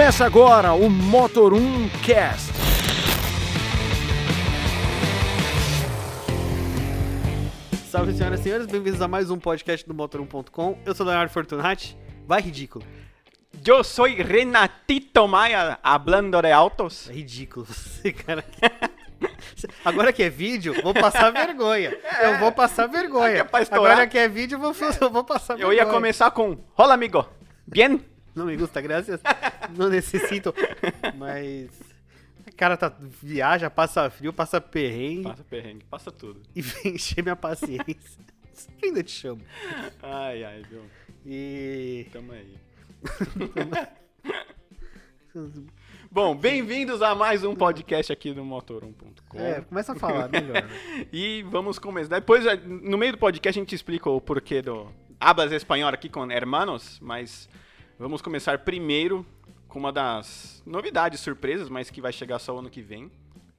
Começa agora o Motor 1 Cast. Salve, senhoras e senhores, bem-vindos a mais um podcast do Motor1.com. Eu sou Leonardo Fortunati. Vai, ridículo. Yo soy Renatito Maia, hablando de autos. É ridículo você, cara. Agora que é vídeo, vou passar vergonha. Eu vou passar vergonha. É. Agora que é vídeo, eu vou, eu vou passar Eu vergonha. ia começar com Hola, amigo. Bien? Não me gusta, graças. Não necessito. Mas. O cara tá, viaja, passa frio, passa perrengue Passa perrengue, passa tudo. e vem encher minha paciência. Ainda te chamo. Ai, ai, viu? E. Tamo aí. Bom, bem-vindos a mais um podcast aqui do Motor1.com. É, começa a falar melhor. né? E vamos começar. Depois, eh, no meio do podcast, a gente explica o porquê do Hablas Espanhol aqui com hermanos, mas vamos começar primeiro com uma das novidades, surpresas, mas que vai chegar só o ano que vem.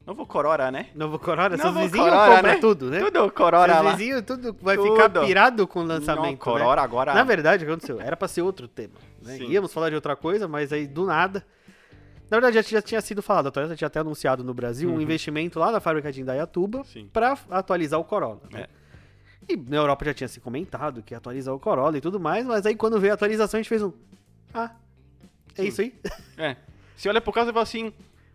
Novo Corora, né? Novo Corona, seus Novo vizinhos Corora, compram né? tudo, né? Tudo Corora seus lá. vizinhos tudo vai Tudo. ficar pirado com o Não, lançamento, Corora né? agora. Na verdade, o que aconteceu? Era pra ser outro tema. Né? Sim. Íamos falar de outra coisa, mas aí do nada. Na verdade, já, já tinha sido falado, a Toyota tinha até anunciado no Brasil um Uhum. investimento lá na fábrica de Indaiatuba pra atualizar o Corolla. né? É. E na Europa já tinha se comentado que ia atualizar o Corolla e tudo mais, mas aí quando veio a atualização a gente fez um. Ah, é Sim. isso aí? É. Você olha pro caso e fala assim,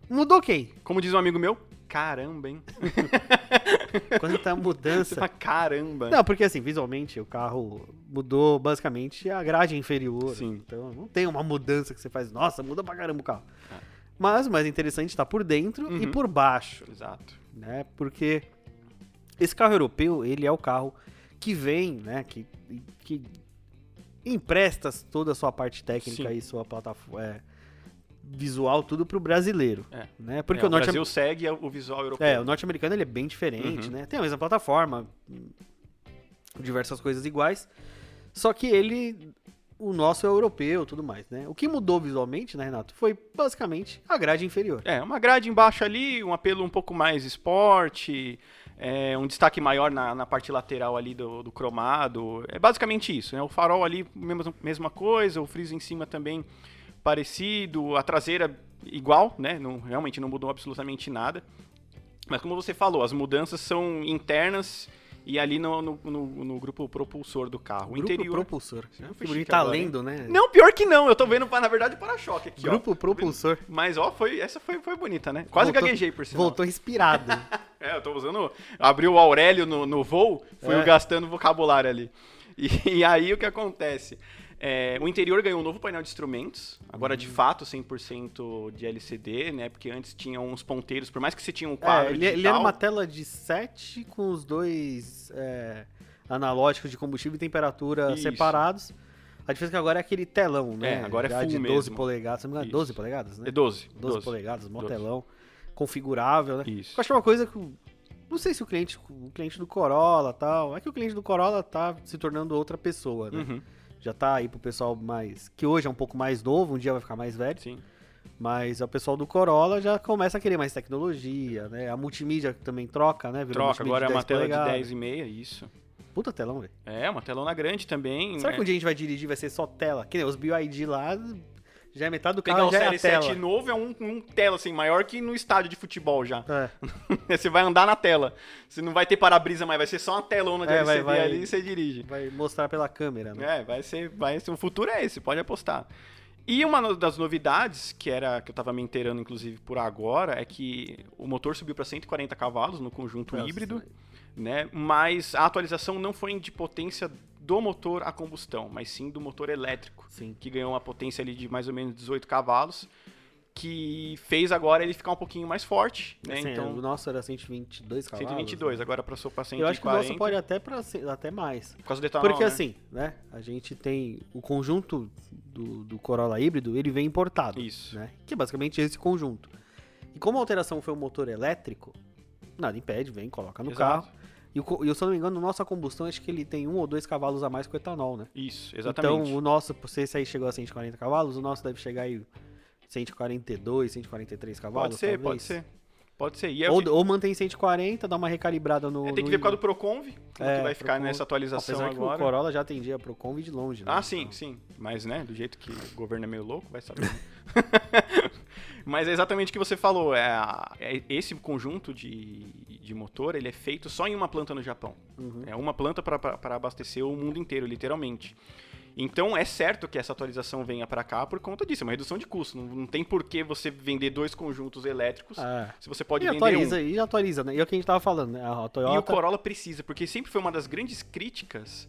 Mudou quem? como diz um amigo meu, caramba, hein? Quanta Você mudança. fala, caramba. Não, porque assim, visualmente o carro mudou basicamente a grade inferior. Sim. Então não tem uma mudança que você faz, nossa, muda pra caramba o carro. É. Mas o mais interessante tá por dentro e Uhum. por baixo, Exato. né? Porque esse carro europeu, ele é o carro que vem, né? Que, que empresta toda a sua parte técnica Sim. e sua plataforma. é, visual, tudo pro brasileiro. É. Né? Porque É, o o norte Brasil segue o visual europeu. é, o norte-americano ele é bem diferente, Uhum. né? Tem a mesma plataforma, diversas coisas iguais. Só que ele, o nosso é europeu, tudo mais, né? O que mudou visualmente, né, Renato, foi basicamente a grade inferior. É, uma grade embaixo ali, um apelo um pouco mais esporte, é, um destaque maior na, na parte lateral ali do, do cromado. É basicamente isso, né? O farol ali, mesma, mesma coisa, o friso em cima também parecido, a traseira igual, né? Não, realmente não mudou absolutamente nada. Mas como você falou, as mudanças são internas e ali no, no, no- no grupo propulsor do carro. O Grupo interior. propulsor. Chique tá agora, lendo, né? Não, pior que não. Eu tô vendo, na verdade, o para-choque aqui, ó. Grupo propulsor. Mas, ó, foi, essa foi, foi bonita, né? Quase Voltou- gaguejei, por sinal. Voltou inspirado. É, eu tô usando... Abriu o Aurélio no, no voo, fui É. gastando vocabulário ali. E, e aí, o que acontece? É, o interior ganhou um novo painel de instrumentos, agora Uhum. de fato 100% de LCD, né? Porque antes tinha uns ponteiros, por mais que você tinha um É, quadro ele, ele digital... era uma tela de 7 com os dois é, analógicos de combustível e temperatura Isso. separados. A diferença é que agora é aquele telão, né? É, agora é full de 12 mesmo. polegadas, se não me engano, Isso. 12 polegadas, né? É 12. 12, 12. polegadas, mó 12. Configurável, né? Isso. Eu acho que é uma coisa que. Não sei se o cliente, o cliente do Corolla tal. É que o cliente do Corolla tá se tornando outra pessoa, né? Uhum, Já tá aí pro pessoal mais. Que hoje é um pouco mais novo, um dia vai ficar mais velho. sim. Mas o pessoal do Corolla já começa a querer mais tecnologia, né? A multimídia também troca, né? Virou Troca, agora é uma 10 tela polegadas. de 10,5, isso. Puta telão, velho. É, uma telona grande também. Será né? que um dia a gente vai dirigir vai ser só tela? Que nem os BioID lá, já é metade do Pegar carro o já é a Série 7 tela. novo é um, um tela, assim, maior que no estádio de futebol já. É. você vai andar na tela. Você não vai ter para-brisa mais, vai ser só uma telona de É, vai- LCD vai- ali e você dirige. Vai mostrar pela câmera, né? É, vai ser, vai ser. O futuro é esse, pode apostar. E uma das novidades, que era que eu tava me inteirando, inclusive, por agora, é que o motor subiu para 140 cavalos no conjunto Nossa, híbrido, né? Mas a atualização não foi de potência do motor a combustão, mas sim do motor elétrico, Sim. que ganhou uma potência ali de mais ou menos 18 cavalos, que fez agora ele ficar um pouquinho mais forte, né? Assim, então, O nosso era 122 cavalos. 122, né? agora passou para 140. Eu acho que o nosso pode até, ser- até mais. Por causa do etanol, Porque né? assim, né? A gente tem o conjunto do, do Corolla híbrido, ele vem importado. Isso. Né? Que é basicamente esse conjunto. E como a alteração foi um motor elétrico, nada impede, vem, coloca no Exato. carro. E, o, e se eu não me engano, nossa combustão, acho que ele tem um ou dois cavalos a mais que o etanol, né? Isso, exatamente. Então, o nosso, se esse aí chegou a 140 cavalos, o nosso deve chegar aí 142, 143 cavalos. Pode ser, pode talvez. ser. Pode ser. E é- Ou, ou mantém 140, dá uma recalibrada no. é, tem que ver por causa do Proconv, É, que vai ficar Procon- nessa atualização Apesar que o agora. Corolla já atendia pro Conv de longe, né? Ah, sim, sim. Mas, né, do jeito que o governo é meio louco, vai saber. Mas é exatamente o que você falou. É, a- é esse conjunto de, de motor, ele é feito só em uma planta no Japão. Uhum. É uma planta para abastecer o mundo inteiro, literalmente. Então é certo que essa atualização venha para cá por conta disso, é uma redução de custo. Não, não tem por que você vender dois conjuntos elétricos É. se você pode e vender um. atualiza, e atualiza, né? E é o que a gente tava falando, né? A Toyota. E o Corolla precisa, porque sempre foi uma das grandes críticas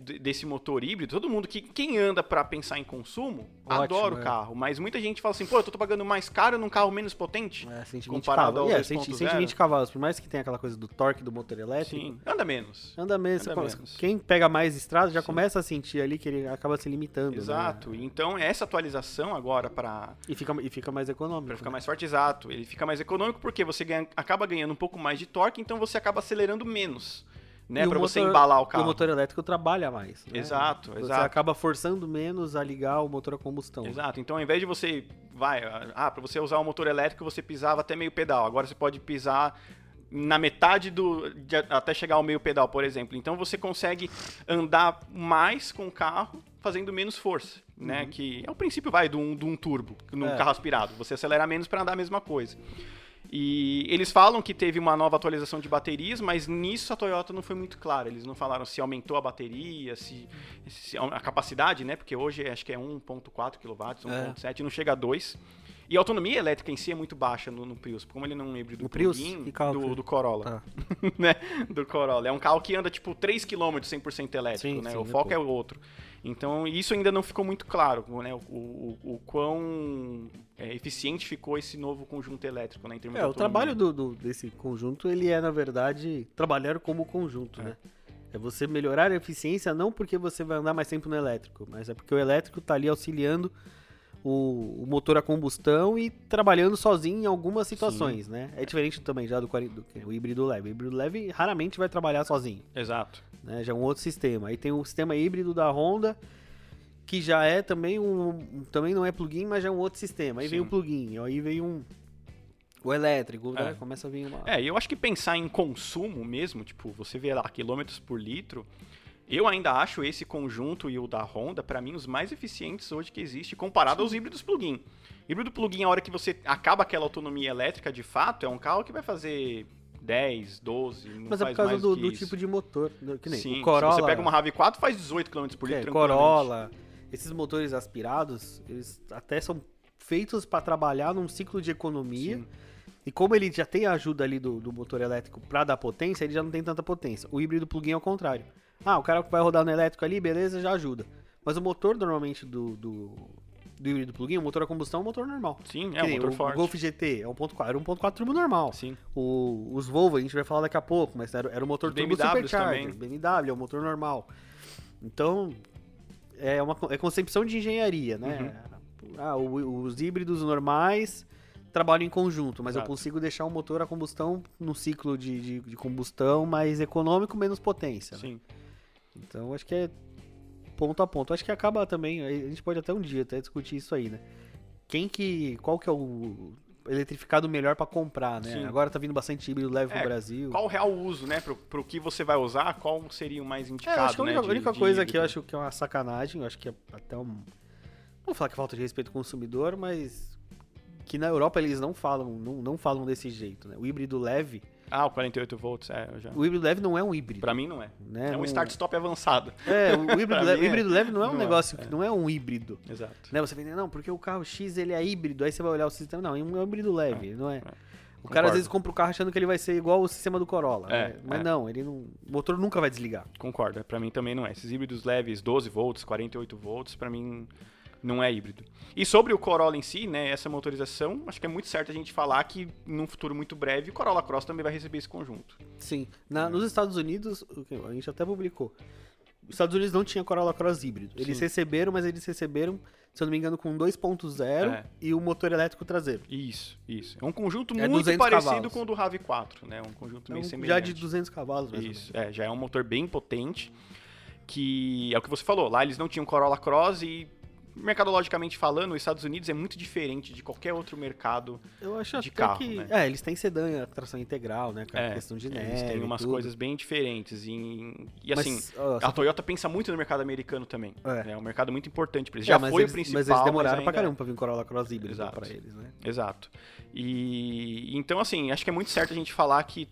desse motor híbrido. Todo mundo que quem anda pra pensar em consumo Ótimo, adora o é. carro, mas muita gente fala assim: "Pô, eu tô pagando mais caro num carro menos potente". É, 120 comparado cavalos. ao É, 100 2.0. 120 cavalos, por mais que tenha aquela coisa do torque do motor elétrico. Sim, anda menos. Anda mesmo. Anda menos. Quem pega mais estrada já Sim. começa a sentir ali que ele acaba se limitando. né? Exato. Então essa atualização agora para E fica, e fica mais econômico. Pra ficar né? mais forte, exato. Ele fica mais econômico porque você ganha- acaba ganhando um pouco mais de torque, então você acaba acelerando menos, né? Pra você embalar o carro. o motor elétrico trabalha mais. né? Exato, Você exato. acaba forçando menos a ligar o motor a combustão. Exato. Então, ao invés de você vai, ah, para você usar o motor elétrico, você pisava até meio pedal. Agora você pode pisar na metade do de- até chegar ao meio pedal, por exemplo. Então você consegue andar mais com o carro fazendo menos força, né? Que é o princípio vai de um, de um turbo, num Uhum. É. carro aspirado. Você acelera menos para andar a mesma coisa. E eles falam que teve uma nova atualização de baterias, mas nisso a Toyota não foi muito clara. Eles não falaram se aumentou a bateria, se, se a capacidade, né? Porque hoje acho que é 1.4 kW, 1.7, não chega a 2. E a autonomia elétrica em si é muito baixa no, no Prius, como ele não é um híbrido No Prius? do, do Corolla, Tá. né? Do Corolla. É um carro que anda tipo 3 km 100% elétrico, Sim, né? sim, o é foco é, pouco. o outro. Então, isso ainda não ficou muito claro, né? O, o, o quão é, eficiente ficou esse novo conjunto elétrico, né? Em termos É, o trabalho do, do- desse conjunto, ele é, na verdade, trabalhar como conjunto, É. né? É você melhorar a eficiência não porque você vai andar mais tempo no elétrico, mas é porque o elétrico tá ali auxiliando o, o motor a combustão e trabalhando sozinho em algumas situações, né? É diferente também já do, 40 do que o híbrido leve. O híbrido leve raramente vai trabalhar sozinho, Exato. né? Já é um outro sistema. Aí tem o sistema híbrido da Honda, que já é também um, também não é plugin, mas já é um outro sistema. Aí vem Sim. o plugin, aí vem um o elétrico, né? É. Começa a vir uma É, eu acho que pensar em consumo mesmo, tipo, você vê lá quilômetros por litro, eu ainda acho esse conjunto e o da Honda, pra mim, os mais eficientes hoje que existe, comparado aos híbridos plug-in. Híbrido plug-in, a hora que você acaba aquela autonomia elétrica, de fato, é um carro que vai fazer 10, 12, não Mas é por causa do, do tipo de motor. né? Que nem Sim, Corolla. se você pega uma RAV4, faz 18 km por é, litro tranquilamente. Corolla, esses motores aspirados, eles até são feitos para trabalhar num ciclo de economia. Sim. E como ele já tem a ajuda ali do, do motor elétrico para dar potência, ele já não tem tanta potência. O híbrido plug-in é o contrário. Ah, o cara vai rodar no elétrico ali, beleza, já ajuda. Mas o motor normalmente do, do, do híbrido plug-in, o motor a combustão é um motor normal. Sim, é um motor o, forte. O Golf GT é 1.4, era 1.4 turbo normal. Sim. O- os Volvo a gente vai falar daqui a pouco, mas era, era o motor Os turbo supercharger. BMW é o motor normal. Então, é uma é concepção de engenharia, né? Uhum. Ah, o- os híbridos normais trabalham em conjunto, mas eu Exato. consigo deixar o motor a combustão no ciclo de, de, de combustão mais econômico, menos potência. né? Então, acho que é ponto a ponto. Acho que acaba também, a gente pode até um dia até discutir isso aí, né? Quem que, qual que é o eletrificado melhor pra comprar, né? Sim. Agora tá vindo bastante híbrido leve É, pro Brasil. Qual o real uso, né? Pro, pro que você vai usar, qual seria o mais É, indicado, eu acho que a né? única, de- única coisa que eu acho que é uma sacanagem, eu acho que é até um. Não vou falar que é falta de respeito ao consumidor, mas que na Europa eles não falam, não, não falam desse jeito, né? O híbrido leve, Ah, o 48 volts, é, já... o híbrido leve não é um híbrido. Pra mim não é. né? É um start-stop avançado. É, o híbrido, leve, o híbrido leve não é um não é, negócio, é. que não é um híbrido. Exato. Né? Você vem, não, porque o carro X ele é híbrido, aí você vai olhar o sistema, não, é um híbrido leve, não é? O cara Concordo. às vezes compra o carro achando que ele vai ser igual o sistema do Corolla, É, né? mas é. não, ele não, o motor nunca vai desligar. Concordo, pra mim também não é. Esses híbridos leves, 12 volts, 48 volts, pra mim não é híbrido. E sobre o Corolla em si, né, essa motorização, acho que é muito certo a gente falar que num futuro muito breve o Corolla Cross também vai receber esse conjunto. Sim. Na- É. Nos Estados Unidos, a gente até publicou. Os Estados Unidos não tinha Corolla Cross híbrido. Eles Sim. receberam, mas eles receberam, se eu não me engano, com 2.0 É. e o motor elétrico traseiro. Isso, isso. É um conjunto É muito 200 parecido cavalos. com o do RAV4, né? Um conjunto meio Então, semelhante. já de 200 cavalos, mais Isso, é, já é um motor bem potente, que é o que você falou, lá eles não tinham Corolla Cross e mercadologicamente falando, os Estados Unidos é muito diferente de qualquer outro mercado. Eu acho de carro, que. né? É, eles têm sedã, tração integral, né? Com É, questão de neve. Eles têm umas tudo. coisas bem diferentes. E, e Mas, assim, ó, a Toyota pensa muito no mercado americano também. É. É, um mercado muito importante para eles. É, Já mas foi eles, o principal. Mas eles demoraram pra ainda é. caramba pra vir Corolla Cross híbrido Exato. pra eles, né? Exato. E então, assim, acho que é muito certo a gente falar que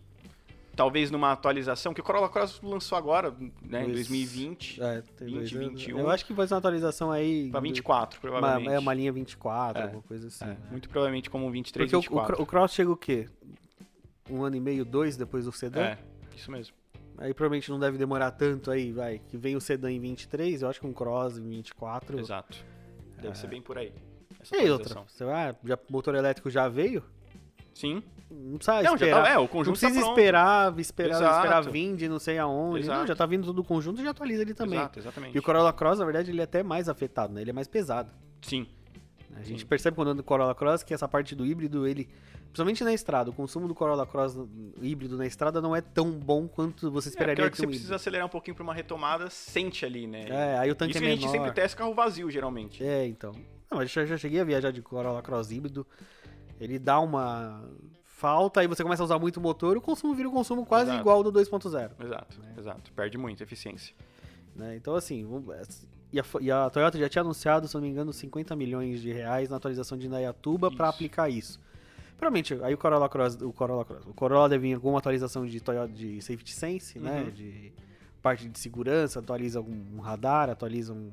talvez numa atualização, que o Corolla Cross lançou agora, né, em Dois- 2020, É, tem 20, dois anos. 21. Eu acho que vai ser uma atualização aí. para do- 24, Uma, provavelmente. é uma linha 24, É, alguma coisa assim. É, muito provavelmente como um 23, Porque o, o, 24. Cro- o Cross chega o quê? Um ano e meio, dois depois do sedã? É, isso mesmo. Aí provavelmente não deve demorar tanto aí, vai. Que vem o sedã em 23, eu acho que um Cross em 24. Exato. Deve ser bem por aí. É. E aí outra? Você vai, ah, já, motor elétrico já veio? Sim. Não precisa Não, já esperar. tá, é, o não conjunto precisa tá esperar, esperar, Exato. esperar vir de não sei aonde. Não, Exato. já tá vindo tudo conjunto e já atualiza ele também. Exato, exatamente. E o Corolla Cross, na verdade, ele é até mais afetado, né? Ele é mais pesado. Sim. A gente Sim. percebe quando anda no Corolla Cross que essa parte do híbrido, ele, principalmente na estrada, o consumo do Corolla Cross híbrido na estrada não é tão bom quanto você É, esperaria hora que você um precisa acelerar um pouquinho pra uma retomada, sente ali, né? É, aí o tanque Isso é que a menor. gente sempre testa carro vazio, geralmente. É, então. Não, eu já, já cheguei a viajar de Corolla Cross híbrido. Ele dá uma falta, aí você começa a usar muito motor, o consumo vira um consumo quase Exato. igual ao do 2.0. Exato, exato. Perde muito eficiência. né? Então, assim, vamos- e a, e a Toyota já tinha anunciado, se não me engano, 50 milhões de reais na atualização de Indaiatuba para aplicar isso. Provavelmente, aí o Corolla Cross, o Corolla Cross, o Corolla deve vir alguma atualização de Toyota de Safety Sense, né? Uhum. De parte de segurança, atualiza algum um radar, atualiza um,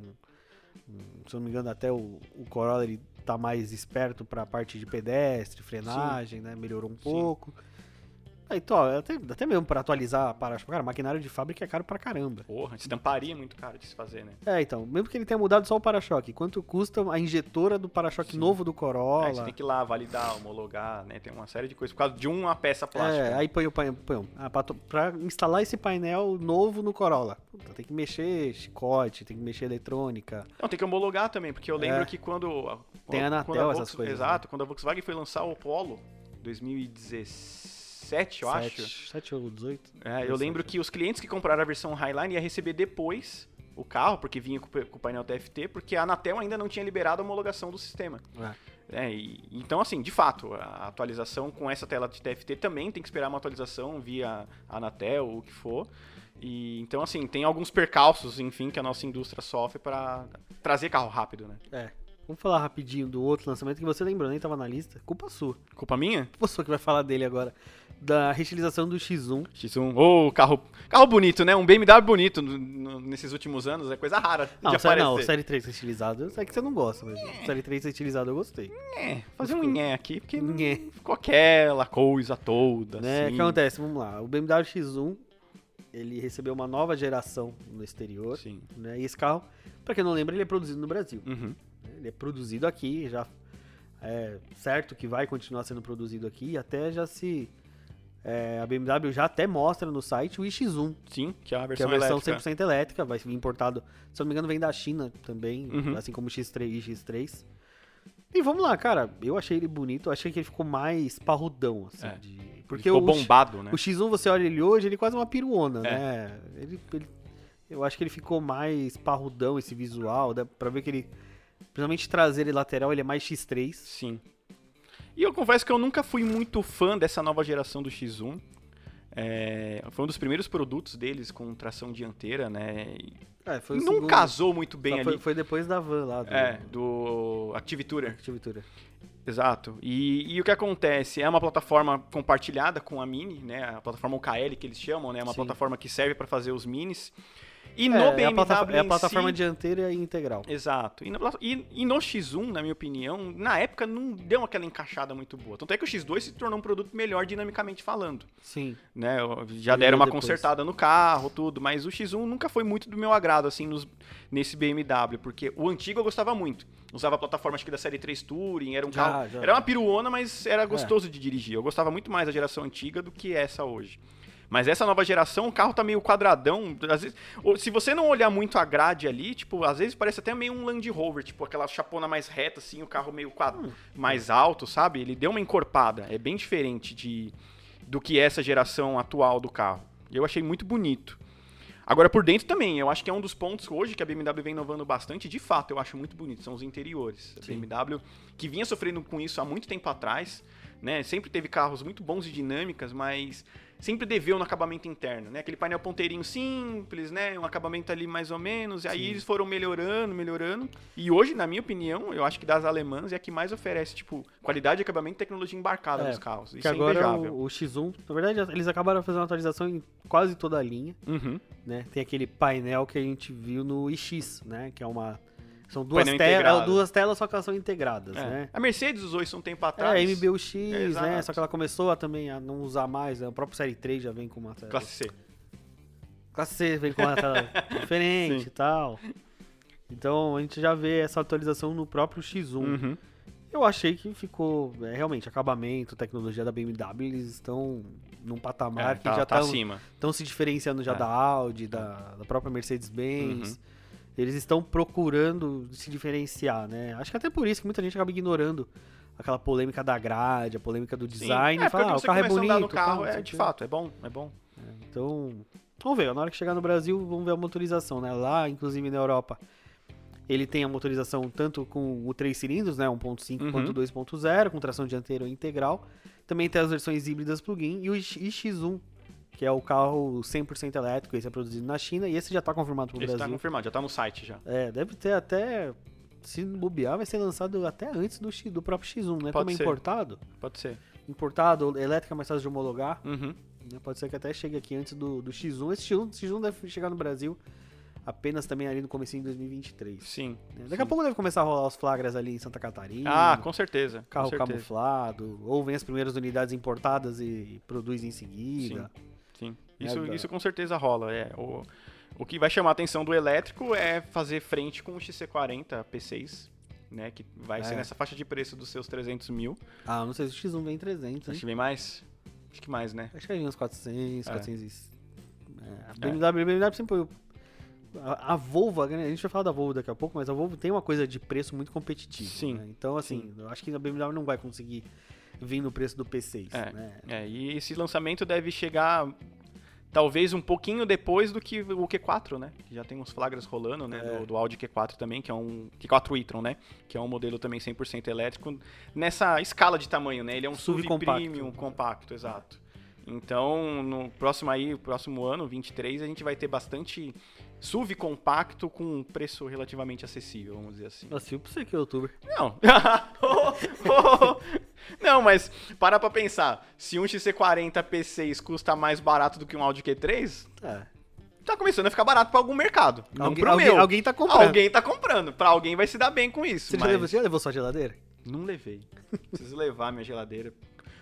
um- se não me engano, até o, o Corolla ele tá mais esperto para a parte de pedestre, frenagem, né? Melhorou um pouco. Aí, então, até, até mesmo para atualizar para cara, maquinário de fábrica é caro pra caramba. Porra, estamparia é muito caro de se fazer, né? É, então, mesmo que ele tenha mudado só o para-choque, quanto custa a injetora do para-choque novo do Corolla? você tem que ir lá, validar, homologar, né? Tem uma série de coisas por causa de uma peça plástica. É, né? aí põe o painel. Põe, um- ah, pra, instalar esse painel novo no Corolla. Puta, tem que mexer chicote, tem que mexer eletrônica. Não, tem que homologar também, porque eu lembro É. que quando. a- Tem quando Anatel, a essas Volks- coisas, Exato, quando a Volkswagen foi lançar o Polo, 2017, eu acho. 7 ou 18. É, eu lembro que os clientes que compraram a versão Highline ia receber depois o carro, porque vinha com, com o painel TFT, porque a Anatel ainda não tinha liberado a homologação do sistema. É, e- então, assim, de fato, a atualização com essa tela de TFT também tem que esperar uma atualização via Anatel ou o que for. E, então, assim, tem alguns percalços, enfim, que a nossa indústria sofre para trazer carro rápido, né? É. Vamos falar rapidinho do outro lançamento que você lembrou, nem tava na lista. Culpa sua. Culpa minha? Culpa sua que vai falar dele agora. Da reutilização do X1. X1. Ô, carro, carro bonito, né? Um BMW bonito no- no- nesses últimos anos. É coisa rara Não, de série, não, série 3 reestilizado, eu sei que você não gosta, mas série 3 reestilizado eu gostei. É, fazer um nhé aqui, porque Nhé. ficou aquela coisa toda, Né? O assim. que acontece? Vamos lá. O BMW X1, ele recebeu uma nova geração no exterior, Sim. né? E esse carro, pra quem não lembra, ele é produzido no Brasil. Uhum. Ele é produzido aqui, já é certo que vai continuar sendo produzido aqui, até já se... é, a BMW já até mostra no site o iX1, Sim, que é a que é versão a versão elétrica. 100% elétrica, vai vir importado, se eu não me engano, vem da China também, Uhum. assim como o X3 e X3. E vamos lá, cara, eu achei ele bonito, achei que ele ficou mais parrudão, assim, É. de... Porque ficou o, bombado, né? o X1, você olha ele hoje, ele é quase uma piruona, É. né? Ele, ele- eu acho que ele ficou mais parrudão, esse visual, dá pra ver que ele, principalmente traseiro e lateral, ele é mais X3. Sim. E eu confesso que eu nunca fui muito fã dessa nova geração do X1. É, foi um dos primeiros produtos deles com tração dianteira, né? É, não segundo. casou muito bem Só ali. Foi, foi depois da van lá, do É, do Tourer. Exato. E, e o que acontece? É uma plataforma compartilhada com a Mini, né? A plataforma UKL que eles chamam, né? Uma Sim. plataforma que serve para fazer os minis. E É, no é a BMW plataforma, é a plataforma si- dianteira e integral. Exato. E no, e- e no X1, na minha opinião, na época não deu aquela encaixada muito boa. Tanto é que o X2 se tornou um produto melhor dinamicamente falando. Sim. Né? Já deram uma depois. consertada no carro, tudo, mas o X1 nunca foi muito do meu agrado, assim, nos- nesse BMW, porque o antigo eu gostava muito. Usava a plataforma, acho que da série 3 Touring, era um Já, carro. já. Era uma piruona, mas era gostoso de dirigir. Eu gostava muito mais da geração antiga do que essa hoje. Mas essa nova geração, o carro tá meio quadradão. Às vezes, se você não olhar muito a grade ali, tipo, às vezes parece até meio um Land Rover, tipo, aquela chapona mais reta, assim, o carro meio quad... Hum. mais alto, sabe? Ele deu uma encorpada. É bem diferente de do que essa geração atual do carro. Eu achei muito bonito. Agora, por dentro também, eu acho que é um dos pontos hoje que a BMW vem inovando bastante, de fato, eu acho muito bonito, são os interiores. A Sim. BMW, que vinha sofrendo com isso há muito tempo atrás, né? Sempre teve carros muito bons e dinâmicas, mas sempre deveu no acabamento interno, né? Aquele painel ponteirinho simples, né? Um acabamento ali mais ou menos, e aí Sim. eles foram melhorando, melhorando. E hoje, na minha opinião, eu acho que das alemãs é a que mais oferece, tipo, qualidade de acabamento e tecnologia embarcada É, nos carros. Isso Que é agora invejável. o, o X1, na verdade, eles acabaram fazendo uma atualização em quase toda a linha, Uhum. né? Tem aquele painel que a gente viu no iX, né? Que é uma. São duas, integrado. duas telas, só que elas são integradas, É. né? A Mercedes usou isso um tempo É, atrás. a MBUX, né? Exato. Só que ela começou a, também a não usar mais. né? O próprio Série 3 já vem com uma tela. Classe C. Classe C vem com uma tela diferente Sim. e tal. Então a gente já vê essa atualização no próprio X1. Uhum. Eu achei que ficou é, realmente acabamento, tecnologia da BMW, eles estão num patamar É, que tá, já tá estão acima. estão se diferenciando já É. da Audi, da, da própria Mercedes-Benz. Uhum. Eles estão procurando se diferenciar, né? Acho que até por isso que muita gente acaba ignorando aquela polêmica da grade, a polêmica do Sim. design. É, fala, ah, o carro é bonito. no carro, sei é de fato, é bom, é bom. Então, vamos ver. Na hora que chegar no Brasil, vamos ver a motorização, né? Lá, inclusive na Europa, ele tem a motorização tanto com o 3 cilindros, né? 1.5 Uhum. quanto 2.0, com tração dianteira integral. Também tem as versões híbridas plug-in e o iX1, que é o carro 100% elétrico, esse é produzido na China e esse já está confirmado para o Esse tá Brasil. confirmado, já tá no site já. É, deve ter até. Se bobear, vai ser lançado até antes do, do próprio X1, né? Pode Como é ser. importado. Pode ser. Importado, elétrica mais fácil de homologar. Uhum. né? Pode ser que até chegue aqui antes do, do X1. Esse X1, X1 deve chegar no Brasil apenas também ali no comecinho de 2023. Sim. né? Daqui a sim. pouco deve começar a rolar os flagras ali em Santa Catarina. Ah, com certeza. com Carro certeza. camuflado, ou vem as primeiras unidades importadas e produz em seguida. Sim. É, Isso, da- isso com certeza rola. É, o, o que vai chamar a atenção do elétrico é fazer frente com o XC40 P6, né? Que vai ser É. nessa faixa de preço dos seus 300 mil. Ah, não sei se o X1 vem em 300, Acho que vem mais. Acho que mais, né? Acho que vai vir uns 400, É. 400 e... É, a BMW, a BMW sempre... foi- A, a Volvo, né, a gente vai falar da Volvo daqui a pouco, mas a Volvo tem uma coisa de preço muito competitivo. Sim, né? Então, assim, eu acho que a BMW não vai conseguir vir no preço do P6, É. né? É, e esse lançamento deve chegar talvez um pouquinho depois do que o Q4, né? Que já tem uns flagras rolando, né? É. Do, do Audi Q4 também, que é um Q4 e-tron, né? Que é um modelo também 100% elétrico nessa escala de tamanho, né? Ele é um SUV SUV, compacto. premium compacto, exato. Então, no próximo aí, próximo ano, 23, a gente vai ter bastante SUV compacto com um preço relativamente acessível, vamos dizer assim. Nossa, pra você que é youtuber. Não. Não, mas para pra pensar. Se um XC40 P6 custa mais barato do que um Audi Q3, É. tá começando a ficar barato pra algum mercado. Não Alguém, pro alguém, meu. alguém tá comprando. Alguém tá comprando. Pra alguém vai se dar bem com isso. Você, já mas... levou, você já levou sua geladeira? Não levei. Preciso levar minha geladeira.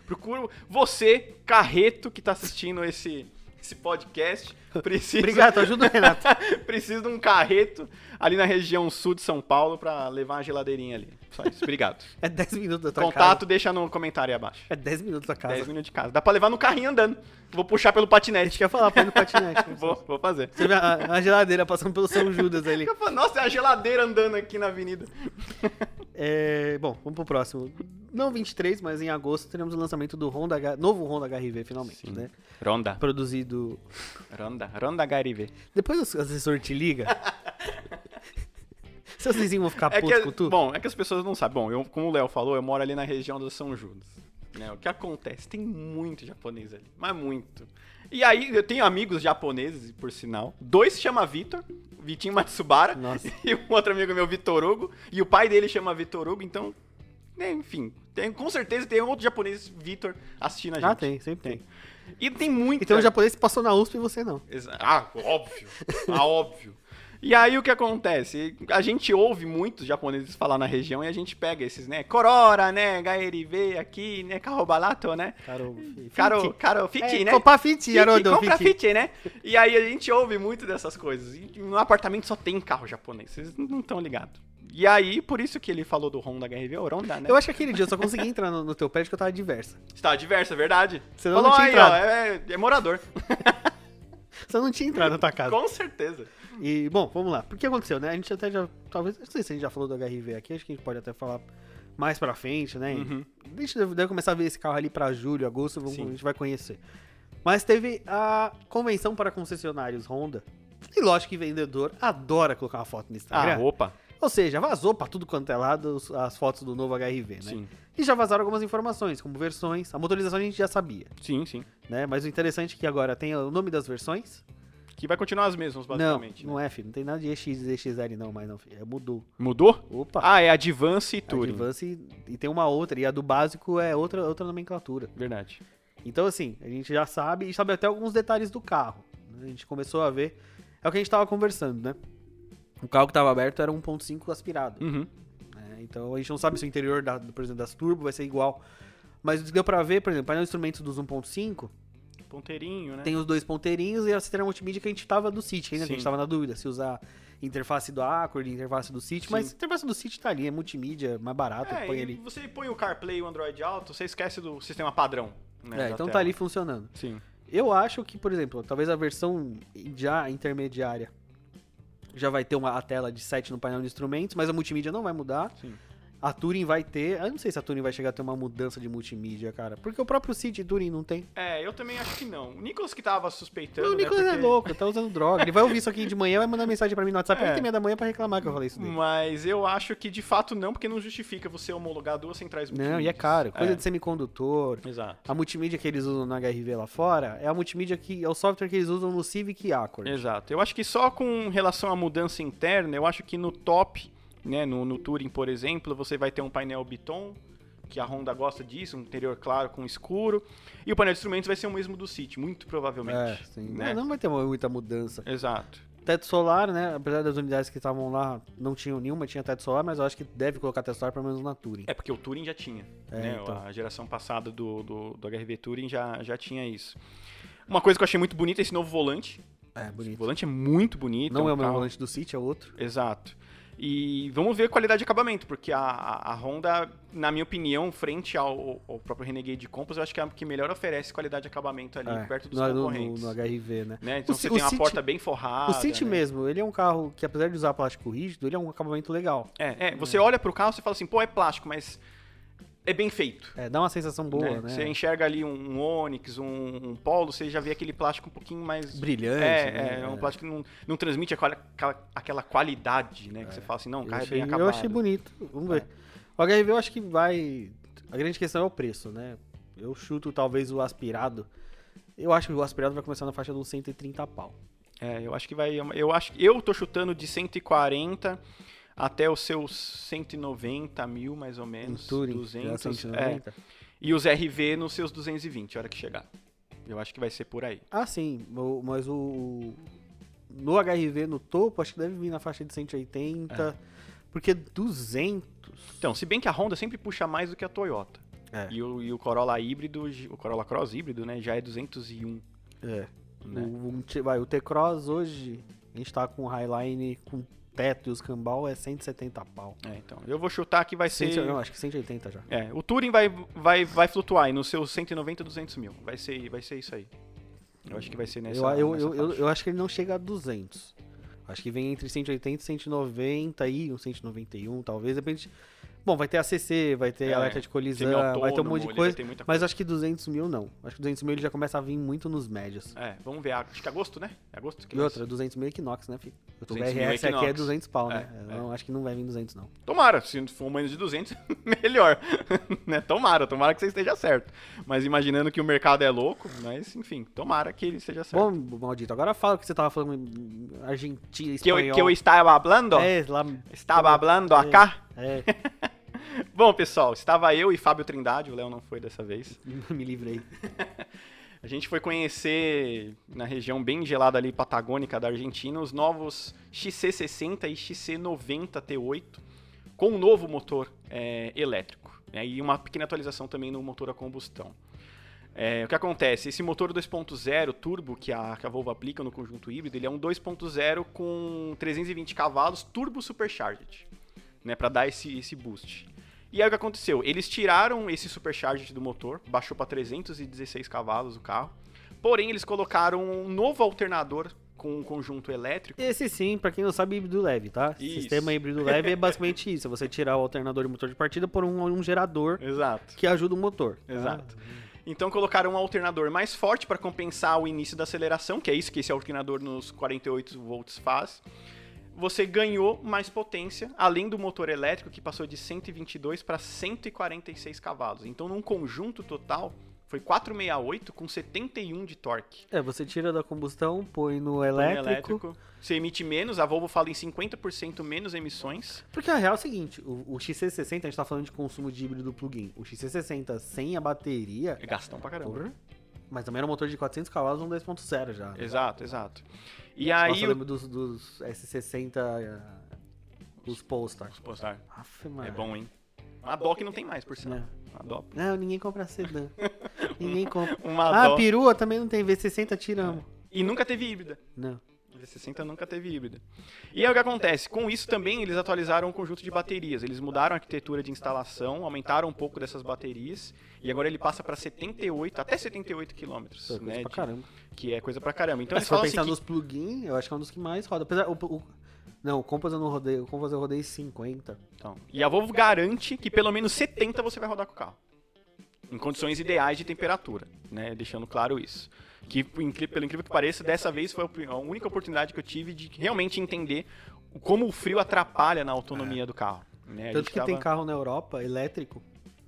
Procuro você, carreto, que tá assistindo esse, esse podcast. Preciso, Obrigado, ajuda o Renato. preciso de um carreto ali na região sul de São Paulo pra levar uma geladeirinha ali. Só isso. Obrigado. É 10 minutos da tua Contato, deixa no comentário aí abaixo. casa. É 10 minutos da casa. 10 minutos de casa. Dá pra levar no carrinho andando. Vou puxar pelo patinete. quer falar pra ir no patinete. Vou, vou fazer. Você vê a, a geladeira passando pelo São Judas ali. Nossa, é a geladeira andando aqui na avenida. É, bom, vamos pro próximo. Não 23, mas em agosto teremos o lançamento do Honda H- novo Honda HRV, finalmente, Sim. né? Ronda. Produzido. Ronda. Ronda HRV. Depois o assessor te liga. Seus vizinhos vão ficar É putos que, com tu? bom, é que as pessoas não sabem. Bom, eu, como o Léo falou, eu moro ali na região do São Judas. Né? O que acontece? Tem muito japonês ali, mas muito. E aí, eu tenho amigos japoneses, por sinal. Dois se chama Vitor, Vitinho Matsubara, Nossa. e um outro amigo meu, Vitor Hugo, e o pai dele chama Vitor Hugo, então, né, enfim, tem, com certeza tem outro japonês, Vitor, assistindo a gente. Ah, tem, sempre tem. E tem muito. Então o japonês passou na USP e você não. Ah, óbvio. Ah, óbvio. E aí o que acontece? A gente ouve muitos japoneses falar na região e a gente pega esses, né? Corora, né? HRV aqui, né? Carro barato, né? Caro, Caro, caro fit, é, né? Comprar fit, Fit, Haroldo, compra fit. fit, né? E aí a gente ouve muito dessas coisas. E no apartamento só tem carro japonês, vocês não estão ligados. E aí, por isso que ele falou do Honda HRV, o Honda, né? Eu acho que aquele dia eu só consegui entrar no, no teu prédio que eu tava diversa. Está diverso, é verdade. Senão não Falou tinha aí, ó, entrado. é, é morador. Você não tinha entrado na tua casa. Com certeza. E, bom, vamos lá. Por que aconteceu, né? A gente até já. Talvez. Não sei se a gente já falou do HRV aqui, acho que a gente pode até falar mais pra frente, né? Uhum. A gente deve, deve começar a ver esse carro ali pra julho, agosto, vamos- a gente vai conhecer. Mas teve a convenção para concessionários Honda E lógico que vendedor adora colocar uma foto no Ah, Instagram. opa. Ou seja, vazou pra tudo quanto é lado as fotos do novo HRV, né? Sim. E já vazaram algumas informações, como versões. A motorização a gente já sabia, Sim, sim. né? Mas o interessante é que agora tem o nome das versões. Que vai continuar as mesmas, Não, basicamente. não é, filho. Não tem nada de EX e EXL não, mas não, filho. É, mudou. Mudou? Opa. Ah, é Advance e a Touring. Advance e, tem uma outra. E a do básico é outra, outra nomenclatura. Verdade. Então, assim, a gente já sabe e sabe até alguns detalhes do carro. né? A gente começou a ver. É o que a gente tava conversando, né? O carro que tava aberto era 1.5 aspirado. Uhum. né? Então a gente não sabe se o interior, da, por exemplo, das turbo vai ser igual. Mas deu pra ver, por exemplo, painel de instrumentos dos 1.5 Ponteirinho, né? tem os dois ponteirinhos e a sistema multimídia que a gente tava do City, ainda que a gente tava na dúvida se usar interface do Accord, interface do City, mas a interface do City tá ali, é multimídia, mais barato, É, põe ali. você põe o CarPlay e o Android Auto, você esquece do sistema padrão. Né, É, então tá tela. ali funcionando. Sim. Eu acho que, por exemplo, talvez a versão já intermediária já vai ter uma a tela de 7 no painel de instrumentos, mas a multimídia não vai mudar. Sim. A Touring vai ter. Eu não sei se a Touring vai chegar a ter uma mudança de multimídia, cara. Porque o próprio City Touring não tem. É, eu também acho que não. O Nicolas que tava suspeitando. o Nicolas né, é porque- louco, tá usando droga. Ele vai ouvir isso aqui de manhã, vai mandar mensagem pra mim no WhatsApp É. 8 e meia da manhã pra reclamar que eu falei isso dele. Mas eu acho que de fato não, porque não justifica você homologar duas centrais Não, e é caro. Coisa É, de semicondutor. Exato. A multimídia que eles usam no HRV lá fora é a multimídia que é o software que eles usam no Civic e Accord. Exato. Eu acho que só com relação à mudança interna, eu acho que no top, né, no, no Touring, por exemplo, você vai ter um painel Biton, que a Honda gosta disso, um interior claro com escuro, e o painel de instrumentos vai ser o mesmo do City, muito provavelmente. É, né? Não, não vai ter muita mudança. Exato. Teto solar, né? Apesar das unidades que estavam lá, não tinham nenhuma, tinha teto solar, mas eu acho que deve colocar teto solar pelo menos na Touring. É porque o Touring já tinha, É, né? então. A geração passada do, do, do HRV Touring já, já tinha isso. Uma coisa que eu achei muito bonita é esse novo volante. É, O bonito. volante é muito bonito. Não um é o meu carro- volante do City, é outro. Exato. E vamos ver a qualidade de acabamento, porque a, a Honda, na minha opinião, frente ao, ao próprio Renegade Compass, eu acho que é a que melhor oferece qualidade de acabamento ali, É, perto dos no, no, no, concorrentes. no HRV, né? né? Então O você tem o uma City- porta bem forrada. o City né? mesmo, ele é um carro que, apesar de usar plástico rígido, ele é um acabamento legal. É, é, você olha pro carro e fala assim, pô, é plástico, mas é bem feito. É, dá uma sensação boa, né? né? Você enxerga ali um, um Onix, um, um Polo, você já vê aquele plástico um pouquinho mais... Brilhante, É, né? é, um plástico que não, não transmite aquela, aquela, qualidade, né? Que você fala assim, não, o Eu carro achei, é bem eu acabado. achei bonito. Vamos ver. O HRV eu acho que vai. A grande questão é o preço, né? Eu chuto talvez o aspirado. Eu acho que o aspirado vai começar na faixa dos 130 pau. É, eu acho que vai. Eu acho eu tô chutando de 140 até os seus 190 mil, mais ou No menos. Touring, 200. já É, 190. e os RV nos seus 220, a hora que chegar. Eu acho que vai ser por aí. Ah, sim. Mas o. No HRV no topo, acho que deve vir na faixa de 180. Porque 200. Então, se bem que a Honda sempre puxa mais do que a Toyota. É. E, o, e o Corolla híbrido, o Corolla Cross híbrido, né, já é 201. É. Né? O, um vai, o T-Cross hoje, a gente tá com o Highline com teto e os cambal é 170 pau. É, então, eu vou chutar que vai ser. Cento- não, acho que 180 já. É, o Touring vai, vai, vai flutuar aí nos seus 190, 200 mil. Vai ser, vai ser isso aí. Eu acho que vai ser nessa. eu, eu, nessa eu, eu, eu acho que ele não chega a 200. Acho que vem entre 180 e 190 aí, um 191 talvez, depende. Bom, vai ter ACC, vai ter É, alerta de colisão, semi-autônomo, vai ter um monte de coisa, mas acho que 200 mil não. Acho que 200 mil ele já começa a vir muito nos médios. É, vamos ver. Acho que é agosto, né? É agosto que E outra, 200 mil Equinox, né, filho? Eu tô 200 mil BRS aqui é Equinox. 200 pau, né? É, não, acho que não vai vir 200 não. Tomara, se for menos de 200, melhor. né? Tomara, tomara que você esteja certo. Mas imaginando que o mercado é louco, mas enfim, tomara que ele esteja certo. Bom, maldito, agora fala o que você tava falando em Argentina, que, eu, espanhol. que eu estava hablando? É, lá... Estava hablando acá? É, Bom, pessoal, estava eu e Fábio Trindade, o Léo não foi dessa vez. me livrei. A gente foi conhecer na região bem gelada ali, patagônica da Argentina, os novos XC60 e XC90 T8 com um novo motor é, elétrico. né, e uma pequena atualização também no motor a combustão. É, o que acontece? Esse motor 2.0 turbo que a, que a Volvo aplica no conjunto híbrido, ele é um 2.0 com 320 cavalos turbo supercharged, né, para dar esse, esse boost. E aí o que aconteceu? Eles tiraram esse supercharged do motor, baixou para 316 cavalos o carro. Porém, eles colocaram um novo alternador com um conjunto elétrico. Esse sim, pra quem não sabe, híbrido leve, tá? Isso. Sistema híbrido leve é basicamente isso. É você tirar o alternador e motor de partida por um, um gerador Exato. que ajuda o motor. Exato. Então colocaram um alternador mais forte para compensar o início da aceleração, que é isso que esse alternador nos 48 volts faz. Você ganhou mais potência, além do motor elétrico que passou de 122 para 146 cavalos. Então, num conjunto total, foi 468 com 71 de torque. É, você tira da combustão, põe no Põe elétrico. Você emite menos, a Volvo fala em 50% menos emissões. Porque a real é o seguinte, o, o XC60, a gente tá falando de consumo de híbrido plug-in. O XC60 sem a bateria, É gastão pra caramba. porra, mas também era um motor de 400 cavalos, um 10.0 já. Exato, exato. E Nossa, aí. eu lembro dos, dos S60, eh, os Polestar. Postar. Aff, mano. É bom, hein? A DOC não tem mais, por sinal. É. A DOC. Não, ninguém compra sedã. ninguém compra. Uma Ah, DOC. perua também não tem. V60 tiramos. E nunca teve híbrida. Não. A V60 nunca teve híbrida. E aí o que acontece? Com isso também eles atualizaram o conjunto de baterias. Eles mudaram a arquitetura de instalação, aumentaram um pouco dessas baterias. E agora ele passa para 78, até 78 quilômetros. É coisa né, pra de- caramba. que é coisa pra caramba. Então Mas eles se for pensar assim que- nos plugin, eu acho que é um dos que mais roda. Apesar, o, o- não, o Compass eu não rodei. O Compass eu rodei 50. Então, e a Volvo garante que pelo menos 70 você vai rodar com o carro. Em condições ideais de temperatura, né? Deixando claro isso. Que, pelo incrível que pareça, dessa vez foi a a única oportunidade que eu tive de realmente entender como o frio atrapalha na autonomia do carro. né? A Tanto que tem tava- carro na Europa elétrico.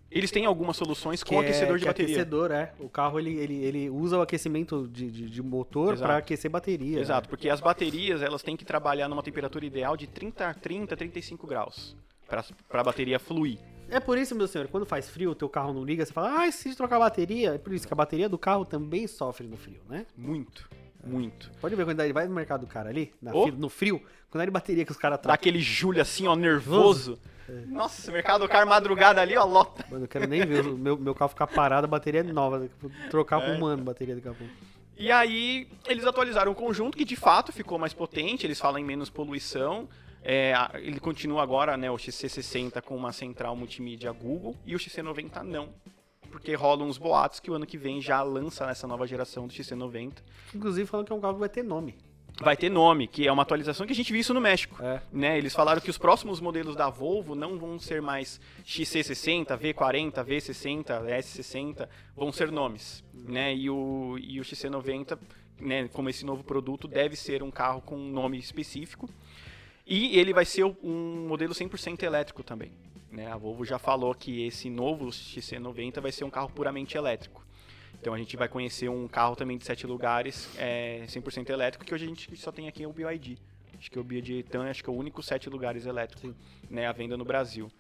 Eles têm algumas soluções com que é- aquecedor de que é bateria. aquecedor, é. O carro ele, ele, ele usa o aquecimento de, de, de motor para aquecer bateria. Exato, porque as baterias elas têm que trabalhar numa temperatura ideal de 30, 30 35 graus para a bateria fluir. É por isso, meu senhor, quando faz frio, o teu carro não liga, você fala, ah, de trocar a bateria. É por isso que a bateria do carro também sofre no frio, né? Muito, muito. Pode ver quando ele vai no mercado do cara ali, Oh. fila- no frio, quando é de bateria que os caras Dá trocam. aquele Júlio assim, ó, nervoso. Nossa, mercado do carro madrugada ali, ó, lota. Mano, eu quero nem ver o meu, meu carro ficar parado, a bateria é nova. Trocar É. com um ano a bateria daqui a pouco. E aí, eles atualizaram o conjunto, que de fato ficou mais potente, eles falam em menos poluição. É, ele continua agora, né, o XC60 com uma central multimídia Google, e o XC90 não. Porque rolam uns boatos que o ano que vem já lança essa nova geração do XC90. Inclusive falando que é um carro que vai ter nome. Vai ter nome, que é uma atualização que a gente viu isso no México. É. né? Eles falaram que os próximos modelos da Volvo não vão ser mais XC60, V40, V60, S60, vão ser nomes, né? E o, e o XC90, né, como esse novo produto, deve ser um carro com um nome específico. E ele vai ser um modelo 100% elétrico também. Né? A Volvo já falou que esse novo XC90 vai ser um carro puramente elétrico. Então a gente vai conhecer um carro também de sete lugares, é, 100% elétrico, que hoje a gente só tem aqui é o BYD. Acho que o BYD então, acho que é o único sete lugares elétrico né, à venda no Brasil.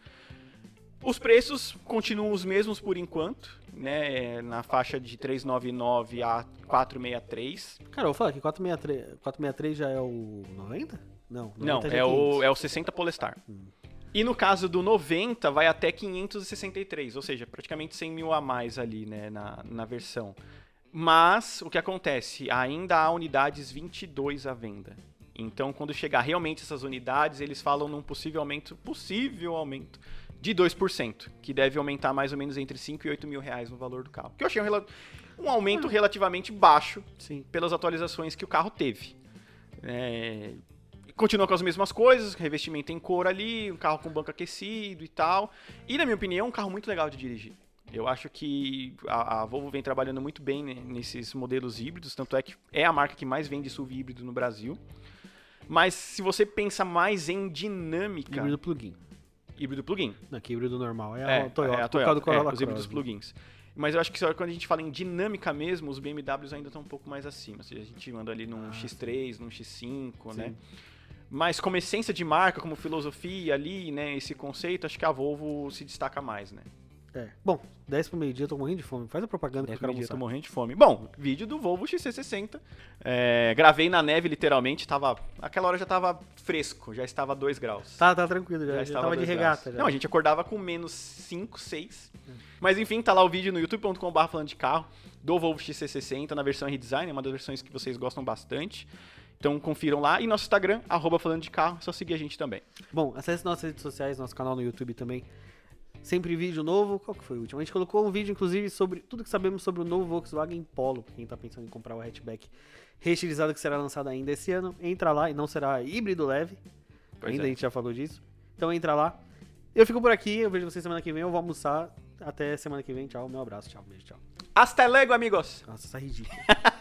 Os preços continuam os mesmos por enquanto, né, na faixa de 399 a 463. Cara, eu vou falar que 463, 463 já é o 90? Não, 90 Não, é o, 500. é o 60 Polestar. E no caso do 90, vai até 563, ou seja, praticamente 100 mil a mais ali, né, na, na versão. Mas, o que acontece? Ainda há unidades 22 à venda. Então, quando chegar realmente essas unidades, eles falam num possível aumento, possível aumento, de 2%, que deve aumentar mais ou menos entre 5 e 8 mil reais no valor do carro. Que eu achei um, um aumento relativamente baixo Sim. pelas atualizações que o carro teve. É, continua com as mesmas coisas, revestimento em couro ali, um carro com banco aquecido e tal. E, na minha opinião, é um carro muito legal de dirigir. Eu acho que a, a Volvo vem trabalhando muito bem né, nesses modelos híbridos, tanto é que é a marca que mais vende SUV híbrido no Brasil. Mas se você pensa mais em dinâmica, Híbrido plug-in. híbrido plug-in. Não, que híbrido normal é, É, a Toyota, é a causa do Toyota, é, Corolla os híbridos né? plugins. Mas eu acho que quando a gente fala em dinâmica mesmo, os BMWs ainda estão um pouco mais acima. Ou seja, a gente anda ali num X3, num X5, né? Mas como essência de marca, como filosofia ali, né, esse conceito, acho que a Volvo se destaca mais, né? É. Bom, 10 pro meio-dia, eu tô morrendo de fome. Faz a propaganda que eu quero eu tô almoçar. morrendo de fome. Bom, vídeo do Volvo XC60. É, gravei na neve, literalmente. Tava, aquela hora já tava fresco, já estava 2 graus. Tá, tá tranquilo, já, já, estava tava de regata. Já. Não, a gente acordava com menos 5, 6. Mas enfim, tá lá o vídeo no youtube.com.br falando de carro do Volvo XC60 na versão redesign, é uma das versões que vocês gostam bastante. Então confiram lá. E nosso Instagram, arroba falando de carro, é só seguir a gente também. Bom, acesse nossas redes sociais, nosso canal no YouTube também. Sempre vídeo novo. Qual que foi o último? A gente colocou um vídeo, inclusive, sobre tudo que sabemos sobre o novo Volkswagen Polo. Pra quem tá pensando em comprar o hatchback reestilizado que será lançado ainda esse ano. Entra lá e não será híbrido leve. Pois ainda é. a gente já falou disso. Então entra lá. Eu fico por aqui, eu vejo vocês semana que vem, eu vou almoçar. Até semana que vem. Tchau. Meu abraço. Tchau. Beijo. Tchau. Hasta luego, amigos! Nossa, tá ridículo.